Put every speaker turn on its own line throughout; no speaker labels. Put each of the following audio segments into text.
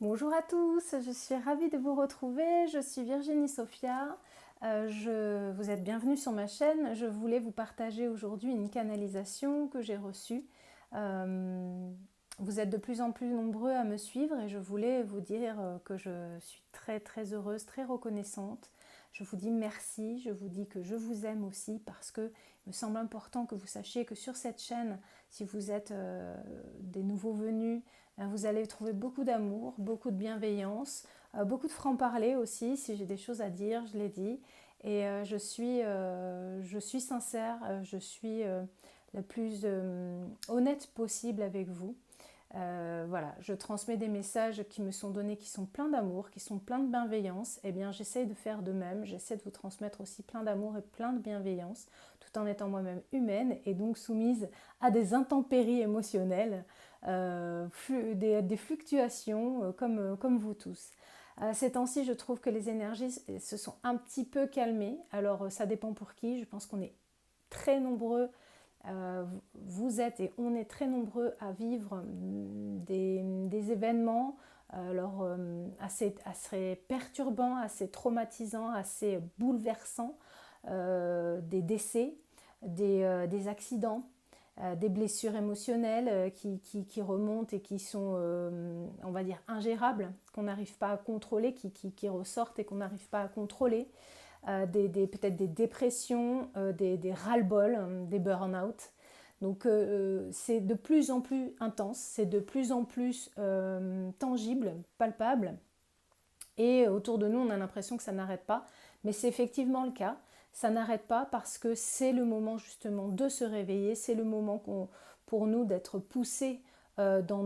Bonjour à tous, je suis ravie de vous retrouver. Je suis Virginie Sophia. Euh, je, vous êtes bienvenue sur ma chaîne. Je voulais vous partager aujourd'hui une canalisation que j'ai reçue. Euh, vous êtes de plus en plus nombreux à me suivre et je voulais vous dire euh, que je suis très très heureuse, très reconnaissante. Je vous dis merci, je vous dis que je vous aime aussi parce que il me semble important que vous sachiez que sur cette chaîne, si vous êtes des nouveaux venus, vous allez trouver beaucoup d'amour, beaucoup de bienveillance, euh, beaucoup de franc-parler aussi. Si j'ai des choses à dire, je les dis. Et euh, je, suis, je suis sincère, je suis la plus honnête possible avec vous. voilà, je transmets des messages qui me sont donnés, qui sont pleins d'amour, qui sont pleins de bienveillance. Eh bien, j'essaie de faire de même. J'essaie de vous transmettre aussi plein d'amour et plein de bienveillance, tout en étant moi-même humaine et donc soumise à des intempéries émotionnelles. Euh, des, fluctuations euh, comme, euh, comme vous tous. ces temps-ci, je trouve que les énergies se sont un petit peu calmées. Alors, ça dépend pour qui. Je pense qu'on est très nombreux, vous êtes et on est très nombreux à vivre mm, des, événements alors, assez, assez, perturbants, assez traumatisants, assez bouleversants, des décès, des, des accidents, des blessures émotionnelles euh, qui, remontent et qui sont, euh, on va dire, ingérables, qu'on n'arrive pas à contrôler, qui, ressortent et qu'on n'arrive pas à contrôler, des, peut-être des dépressions, des, des ras-le-bol, des burn-out. Donc c'est de plus en plus intense, c'est de plus en plus tangible, palpable. Et autour de nous, on a l'impression que ça n'arrête pas. Mais c'est effectivement le cas. Ça n'arrête pas parce que c'est le moment justement de se réveiller, c'est le moment pour nous d'être poussés euh, dans,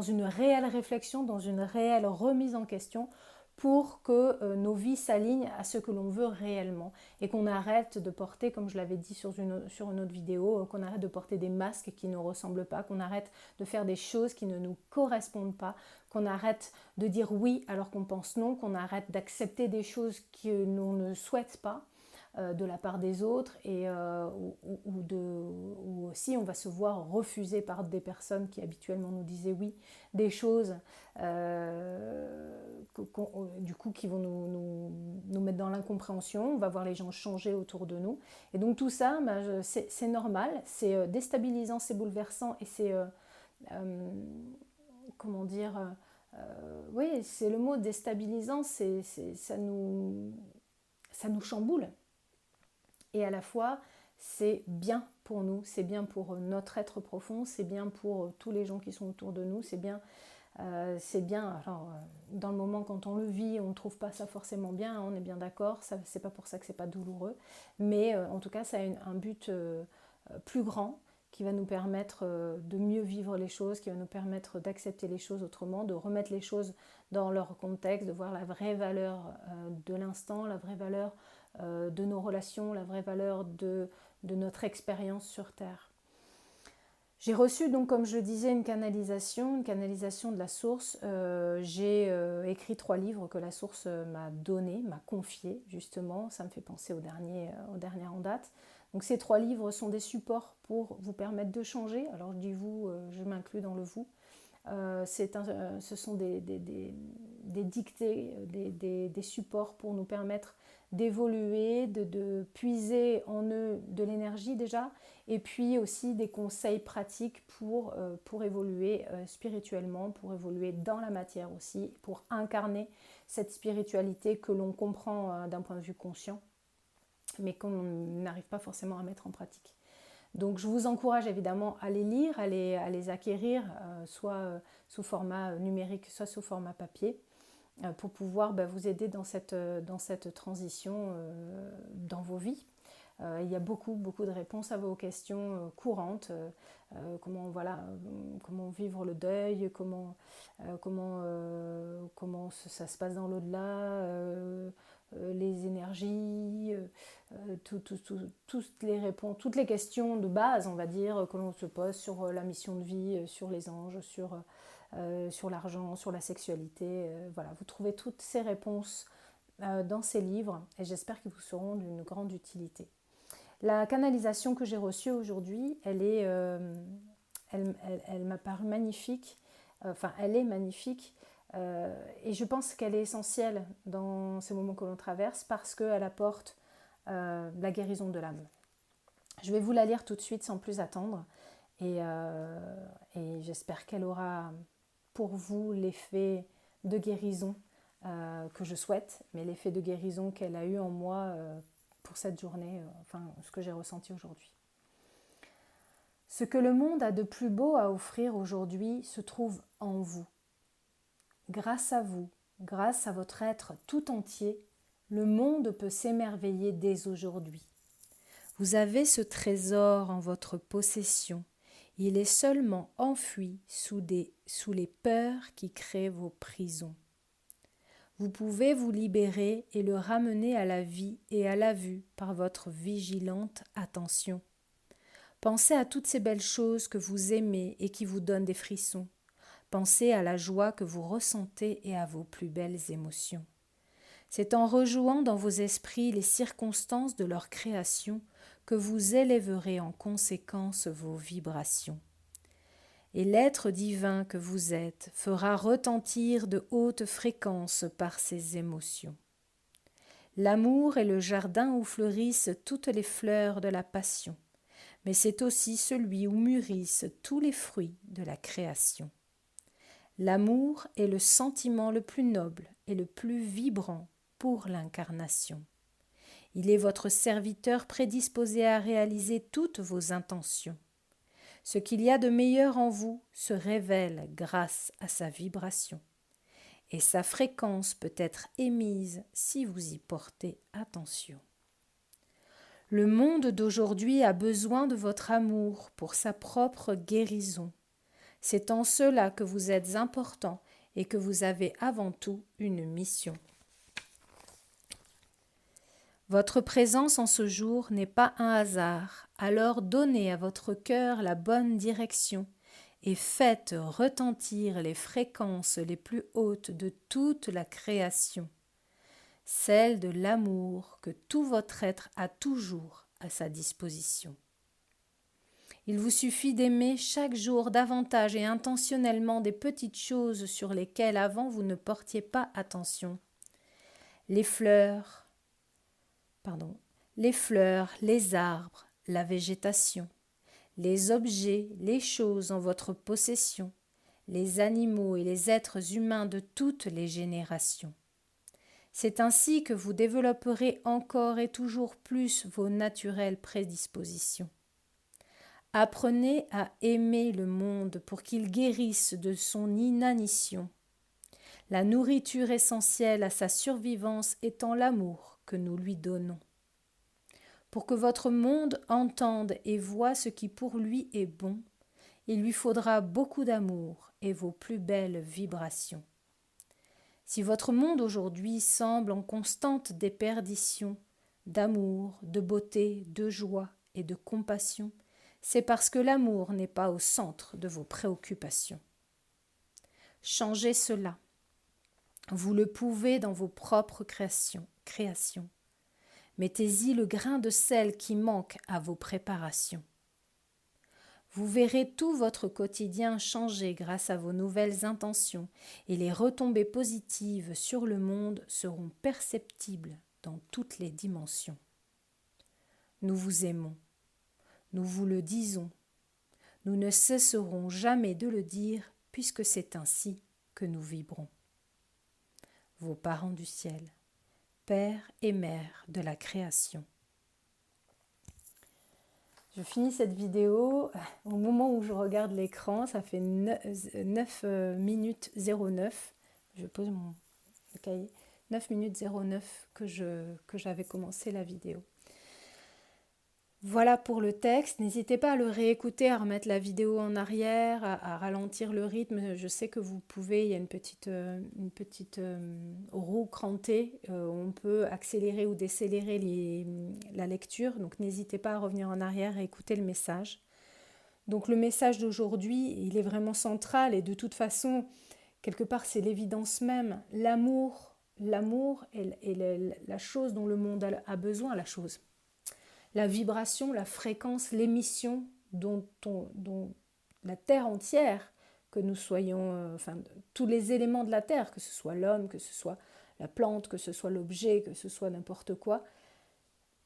une réelle réflexion, dans une réelle remise en question pour que euh, nos vies s'alignent à ce que l'on veut réellement et qu'on arrête de porter, comme je l'avais dit sur une, autre vidéo, euh, qu'on arrête de porter des masques qui ne ressemblent pas, qu'on arrête de faire des choses qui ne nous correspondent pas, qu'on arrête de dire oui alors qu'on pense non, qu'on arrête d'accepter des choses que l'on ne souhaite pas euh, de la part des autres et euh, ou, aussi on va se voir refuser par des personnes qui habituellement nous disaient oui des choses euh, du coup qui vont nous, nous, mettre dans l'incompréhension. On va voir les gens changer autour de nous. Et donc tout ça bah, c'est normal c'est déstabilisant c'est bouleversant et c'est comment dire oui c'est le mot déstabilisant ça nous ça nous chamboule et à la fois c'est bien pour nous, c'est bien pour notre être profond, c'est bien pour tous les gens qui sont autour de nous, c'est bien, euh, bien. Alors, euh, dans le moment quand on le vit, on ne trouve pas ça forcément bien, on est bien d'accord, c'est pas pour ça que c'est pas douloureux, mais euh, en tout cas, ça a un but plus grand qui va nous permettre de mieux vivre les choses, qui va nous permettre d'accepter les choses autrement, de remettre les choses dans leur contexte, de voir la vraie valeur de l'instant, la vraie valeur euh, de nos relations, la vraie valeur de, notre expérience sur Terre. J'ai reçu donc, comme je disais, une canalisation, une canalisation de la source. Euh, j'ai euh, écrit trois livres que la source m'a donné, m'a confié justement. Ça me fait penser au dernier, au dernier en date. Donc ces trois livres sont des supports pour vous permettre de changer. Alors je dis vous, je m'inclus dans le vous. ce sont des, dictées, des, supports pour nous permettre d'évoluer, de, puiser en eux de l'énergie déjà, et puis aussi des conseils pratiques pour, euh, évoluer euh, spirituellement, pour évoluer dans la matière aussi, pour incarner cette spiritualité que l'on comprend euh, d'un point de vue conscient, mais qu'on n'arrive pas forcément à mettre en pratique. Donc je vous encourage évidemment à les lire, à les, acquérir, soit sous format numérique, soit sous format papier. Euh, pour pouvoir bah, vous aider dans cette, euh, dans cette transition euh, dans vos vies. il y a beaucoup, beaucoup de réponses à vos questions courantes. comment, voilà, comment vivre le deuil, comment, comment, comment ça se passe dans l'au-delà, les énergies, toutes les réponses, toutes les questions de base, on va dire, que l'on se pose sur la mission de vie, sur les anges, sur euh, l'argent, sur la sexualité. Euh, voilà, vous trouvez toutes ces réponses euh, dans ces livres et j'espère qu'ils vous seront d'une grande utilité. La canalisation que j'ai reçue aujourd'hui, elle elle, m'a paru magnifique. Enfin, elle est magnifique. Et je pense qu'elle est essentielle dans ces moments que l'on traverse parce qu'elle apporte la guérison de l'âme. Je vais vous la lire tout de suite sans plus attendre et, et j'espère qu'elle aura pour vous l'effet de guérison euh, que je souhaite, mais l'effet de guérison qu'elle a eu en moi euh, pour cette journée, euh, enfin ce que j'ai ressenti aujourd'hui. Ce que le monde a de plus beau à offrir aujourd'hui se trouve en vous. Grâce à vous, grâce à votre être tout entier, le monde peut s'émerveiller dès aujourd'hui. Vous avez ce trésor en votre possession il est seulement enfui sous, sous les peurs qui créent vos prisons. Vous pouvez vous libérer et le ramener à la vie et à la vue par votre vigilante attention. Pensez à toutes ces belles choses que vous aimez et qui vous donnent des frissons. Pensez à la joie que vous ressentez et à vos plus belles émotions. C'est en rejouant dans vos esprits les circonstances de leur création que vous élèverez en conséquence vos vibrations. Et l'être divin que vous êtes fera retentir de hautes fréquences par ses émotions. L'amour est le jardin où fleurissent toutes les fleurs de la passion, mais c'est aussi celui où mûrissent tous les fruits de la création. L'amour est le sentiment le plus noble et le plus vibrant pour l'incarnation. Il est votre serviteur prédisposé à réaliser toutes vos intentions. Ce qu'il y a de meilleur en vous se révèle grâce à sa vibration, et sa fréquence peut être émise si vous y portez attention. Le monde d'aujourd'hui a besoin de votre amour pour sa propre guérison. C'est en cela que vous êtes important et que vous avez avant tout une mission. Votre présence en ce jour n'est pas un hasard, alors donnez à votre cœur la bonne direction et faites retentir les fréquences les plus hautes de toute la création, celles de l'amour que tout votre être a toujours à sa disposition. Il vous suffit d'aimer chaque jour davantage et intentionnellement des petites choses sur lesquelles avant vous ne portiez pas attention. Les fleurs, les fleurs, les arbres, la végétation, les objets, les choses en votre possession, les animaux et les êtres humains de toutes les générations. C'est ainsi que vous développerez encore et toujours plus vos naturelles prédispositions. Apprenez à aimer le monde pour qu'il guérisse de son inanition. La nourriture essentielle à sa survivance étant l'amour que nous lui donnons. Pour que votre monde entende et voie ce qui pour lui est bon, il lui faudra beaucoup d'amour et vos plus belles vibrations. Si votre monde aujourd'hui semble en constante déperdition d'amour, de beauté, de joie et de compassion, c'est parce que l'amour n'est pas au centre de vos préoccupations. Changez cela. Vous le pouvez dans vos propres créations création. Mettez-y le grain de sel qui manque à vos préparations. Vous verrez tout votre quotidien changer grâce à vos nouvelles intentions, et les retombées positives sur le monde seront perceptibles dans toutes les dimensions. Nous vous aimons, nous vous le disons, nous ne cesserons jamais de le dire puisque c'est ainsi que nous vibrons. Vos parents du ciel. Père et Mère de la création. Je finis cette vidéo au moment où je regarde l'écran, ça fait 9, euh, minutes 09. Je pose mon cahier. 9 minutes 09 que, que j'avais commencé la vidéo. Voilà pour le texte. N'hésitez pas à le réécouter, à remettre la vidéo en arrière, à, ralentir le rythme. Je sais que vous pouvez, il y a une petite, euh, euh, roue crantée. Euh, on peut accélérer ou décélérer la lecture. Donc n'hésitez pas à revenir en arrière et écouter le message. Donc le message d'aujourd'hui, il est vraiment central et de toute façon, quelque part, c'est l'évidence même. L'amour, l'amour est, la chose dont le monde a besoin, la chose la vibration, la fréquence, l'émission dont, dont, la Terre entière, que nous soyons, euh, enfin tous les éléments de la Terre, que ce soit l'homme, que ce soit la plante, que ce soit l'objet, que ce soit n'importe quoi,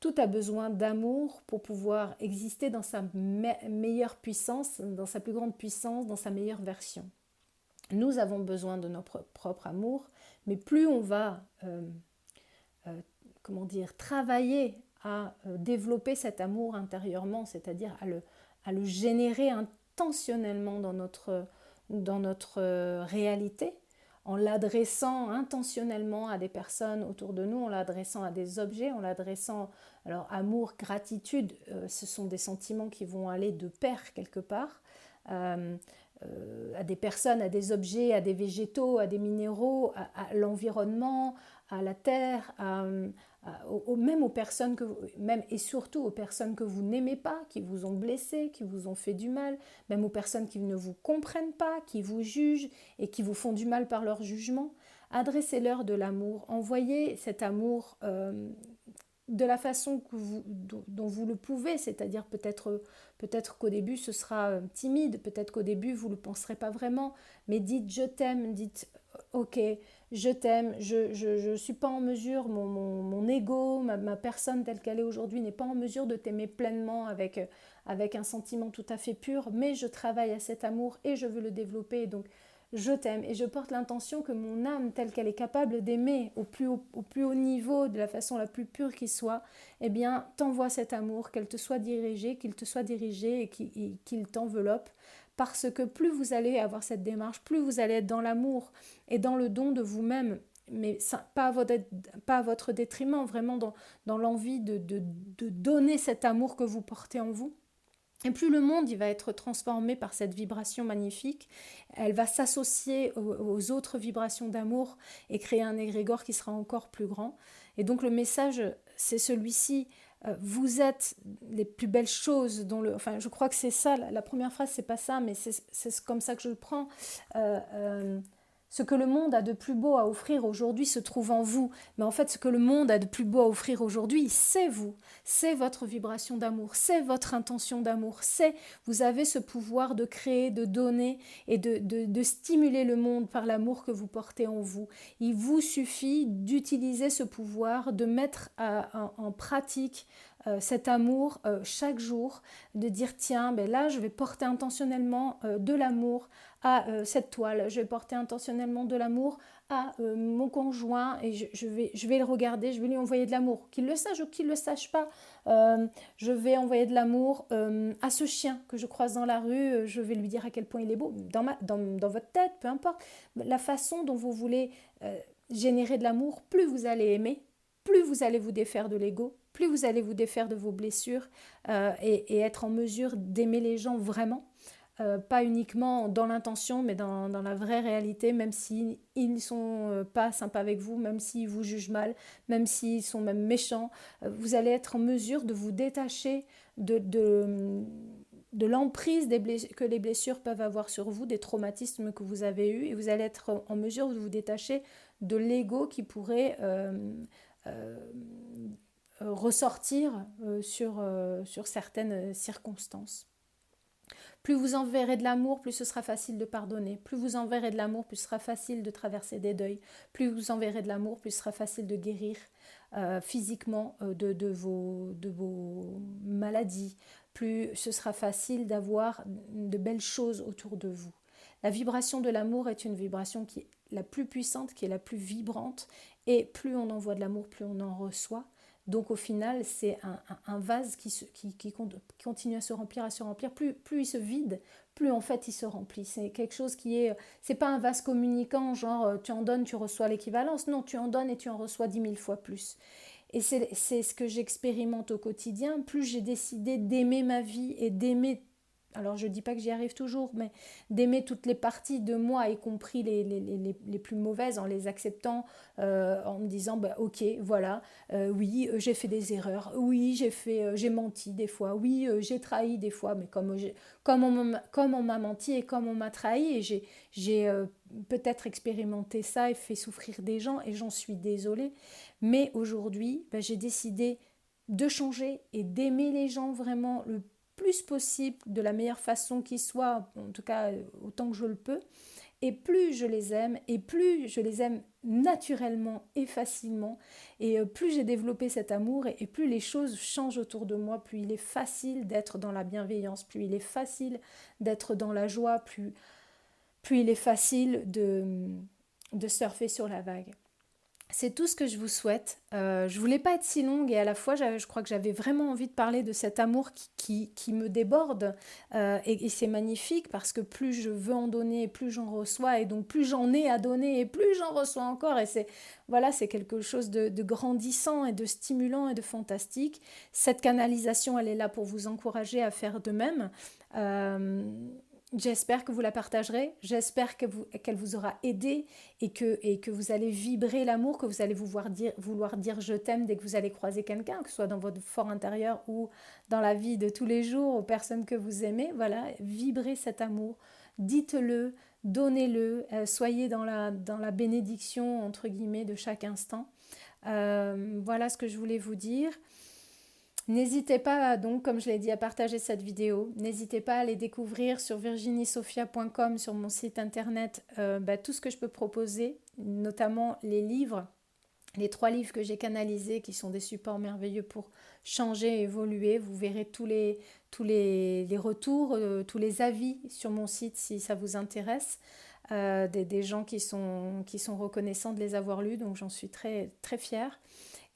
tout a besoin d'amour pour pouvoir exister dans sa meilleure puissance, dans sa plus grande puissance, dans sa meilleure version. Nous avons besoin de notre propre amour, mais plus on va, euh, euh, comment dire, travailler à euh, développer cet amour intérieurement, c'est-à-dire à le, à le générer intentionnellement dans notre, dans notre euh, réalité, en l'adressant intentionnellement à des personnes autour de nous, en l'adressant à des objets, en l'adressant, alors amour, gratitude, euh, ce sont des sentiments qui vont aller de pair quelque part, à des personnes, à des objets, à des végétaux, à des minéraux, à l'environnement, à la terre, à, même aux personnes que même et surtout aux personnes que vous n'aimez pas, qui vous ont blessé, qui vous ont fait du mal, même aux personnes qui ne vous comprennent pas, qui vous jugent et qui vous font du mal par leur jugement. Adressez-leur de l'amour, envoyez cet amour euh, de la façon vous, dont, vous le pouvez, c'est-à-dire peut-être peut-être qu'au début ce sera euh, timide, peut-être qu'au début vous ne le penserez pas vraiment, mais dites je t'aime, dites ok, je t'aime, je ne suis pas en mesure, mon, mon, ego, ma, personne telle qu'elle est aujourd'hui n'est pas en mesure de t'aimer pleinement avec, avec un sentiment tout à fait pur, mais je travaille à cet amour et je veux le développer. Donc je t'aime et je porte l'intention que mon âme telle qu'elle est capable d'aimer au plus au plus haut niveau, de la façon la plus pure qui soit, eh bien t'envoie cet amour, qu'elle te soit dirigée, qu'il te soit dirigé et qu'il t'enveloppe parce que plus vous allez avoir cette démarche, plus vous allez être dans l'amour et dans le don de vous-même, mais pas, à votre, pas votre détriment, vraiment dans, dans l'envie de, de, donner cet amour que vous portez en vous. Et plus le monde il va être transformé par cette vibration magnifique, elle va s'associer aux, aux, autres vibrations d'amour et créer un égrégore qui sera encore plus grand. Et donc le message, c'est celui-ci. Euh, vous êtes les plus belles choses dont le enfin je crois que c'est ça la, première phrase c'est pas ça mais c'est comme ça que je le prends. Euh, euh, ce que le monde a de plus beau à offrir aujourd'hui se trouve en vous. Mais en fait, ce que le monde a de plus beau à offrir aujourd'hui, c'est vous. C'est votre vibration d'amour, c'est votre intention d'amour, c'est vous avez ce pouvoir de créer, de donner et de, de, stimuler le monde par l'amour que vous portez en vous. Il vous suffit d'utiliser ce pouvoir, de mettre en pratique euh, cet amour euh, chaque jour, de dire tiens, ben là je vais porter intentionnellement euh, de l'amour à cette toile, je vais porter intentionnellement de l'amour à mon conjoint et je, vais, je vais le regarder, je vais lui envoyer de l'amour, qu'il le sache ou qu'il ne le sache pas. je vais envoyer de l'amour à ce chien que je croise dans la rue, je vais lui dire à quel point il est beau, dans, ma, dans, dans votre tête, peu importe. La façon dont vous voulez générer de l'amour, plus vous allez aimer, plus vous allez vous défaire de l'ego, plus vous allez vous défaire de vos blessures euh, et, être en mesure d'aimer les gens vraiment. Euh, pas uniquement dans l'intention, mais dans, la vraie réalité, même s'ils ne sont euh, pas sympas avec vous, même s'ils vous jugent mal, même s'ils sont même méchants, vous allez être en mesure de vous détacher de, l'emprise que les blessures peuvent avoir sur vous, des traumatismes que vous avez eus, et vous allez être en mesure de vous détacher de l'ego qui pourrait ressortir euh, sur, euh, sur certaines circonstances. Plus vous enverrez de l'amour, plus ce sera facile de pardonner. Plus vous enverrez de l'amour, plus ce sera facile de traverser des deuils. Plus vous enverrez de l'amour, plus ce sera facile de guérir physiquement de vos maladies. Plus ce sera facile d'avoir de belles choses autour de vous. La vibration de l'amour est une vibration qui est la plus puissante, qui est la plus vibrante. Et plus on envoie de l'amour, plus on en reçoit. Donc au final, c'est un, vase qui, qui, continue à se remplir, à se remplir. Plus, plus il se vide, plus en fait il se remplit. C'est quelque chose qui est... C'est pas un vase communicant, genre euh, tu en donnes, tu reçois l'équivalence. Non, tu en donnes et tu en reçois dix mille fois plus. et c'est ce que j'expérimente au quotidien, plus j'ai décidé d'aimer ma vie et d'aimer alors je dis pas que j'y arrive toujours, mais d'aimer toutes les parties de moi, y compris les, les, plus mauvaises, en les acceptant, euh, en me disant, bah, ok, voilà, euh, oui, j'ai fait des erreurs, oui, j'ai fait, euh, j'ai menti des fois, oui, j'ai trahi des fois, mais comme, comme on m'a menti et comme on m'a trahi, et j'ai peut-être expérimenté ça et fait souffrir des gens, et j'en suis désolée, mais aujourd'hui, bah, j'ai décidé de changer et d'aimer les gens vraiment le plus possible, de la meilleure façon qui soit, en tout cas autant que je le peux. Et plus je les aime, et plus je les aime naturellement et facilement, et euh, plus j'ai développé cet amour, et plus les choses changent autour de moi, plus il est facile d'être dans la bienveillance, plus il est facile d'être dans la joie, plus, plus il est facile de surfer sur la vague c'est tout ce que je vous souhaite. Euh, je voulais pas être si longue et à la fois, je crois que j'avais vraiment envie de parler de cet amour qui, qui, me déborde. Euh, et, c'est magnifique parce que plus je veux en donner, plus j'en reçois. Et donc, plus j'en ai à donner et plus j'en reçois encore. Et c'est voilà, c'est quelque chose de, grandissant et de stimulant et de fantastique. Cette canalisation, elle est là pour vous encourager à faire de même. Euh, J'espère que vous la partagerez, j'espère qu'elle vous, vous aura aidé et que, vous allez vibrer l'amour, que vous allez vouloir dire, je t'aime dès que vous allez croiser quelqu'un, que ce soit dans votre fort intérieur ou dans la vie de tous les jours aux personnes que vous aimez. Voilà, vibrez cet amour, dites-le, donnez-le, euh, soyez dans la, dans la bénédiction entre guillemets de chaque instant. Euh, voilà ce que je voulais vous dire. N'hésitez pas donc, comme je l'ai dit, à partager cette vidéo. N'hésitez pas à aller découvrir sur virginiesophia.com, sur mon site internet, euh, bah, tout ce que je peux proposer, notamment les livres, les trois livres que j'ai canalisés, qui sont des supports merveilleux pour changer, évoluer. Vous verrez tous les, retours, euh, tous les avis sur mon site si ça vous intéresse. Euh, des, des, gens qui sont, qui sont reconnaissants de les avoir lus, donc j'en suis très, très fière.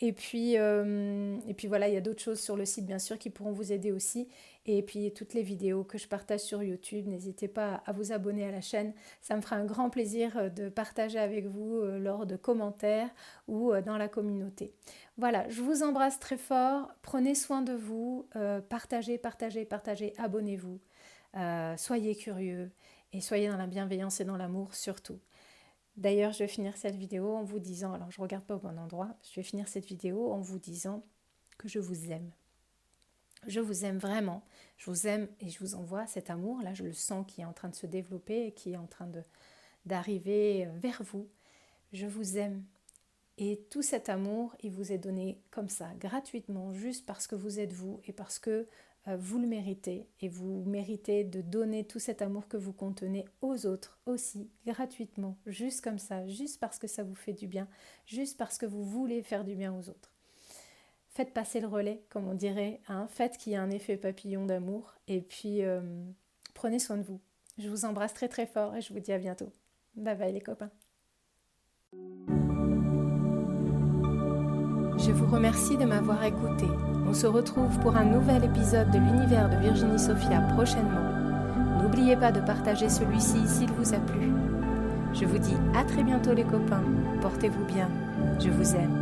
Et puis, euh, et puis voilà, il y a d'autres choses sur le site, bien sûr, qui pourront vous aider aussi. Et puis toutes les vidéos que je partage sur YouTube, n'hésitez pas à vous abonner à la chaîne. Ça me fera un grand plaisir euh, de partager avec vous euh, lors de commentaires ou dans la communauté. Voilà, je vous embrasse très fort. Prenez soin de vous. partagez, partagez, partagez. Abonnez-vous. soyez curieux et soyez dans la bienveillance et dans l'amour surtout. D'ailleurs, je vais finir cette vidéo en vous disant, alors je ne regarde pas au bon endroit, je vais finir cette vidéo en vous disant que je vous aime. Je vous aime vraiment, je vous aime et je vous envoie cet amour, là je le sens qui est en train de se développer et qui est en train d'arriver vers vous. Je vous aime. Et tout cet amour, il vous est donné comme ça, gratuitement, juste parce que vous êtes vous et parce que euh, vous le méritez et vous méritez de donner tout cet amour que vous contenez aux autres aussi, gratuitement, juste comme ça, juste parce que ça vous fait du bien, juste parce que vous voulez faire du bien aux autres. Faites passer le relais, comme on dirait, hein. faites qu'il y ait un effet papillon d'amour et puis euh, prenez soin de vous. Je vous embrasse très très fort et je vous dis à bientôt. Bye bye les copains. Je vous remercie de m'avoir écouté. On se retrouve pour un nouvel épisode de l'univers de Virginie Sophia prochainement. N'oubliez pas de partager celui-ci s'il vous a plu. Je vous dis à très bientôt les copains. Portez-vous bien. Je vous aime.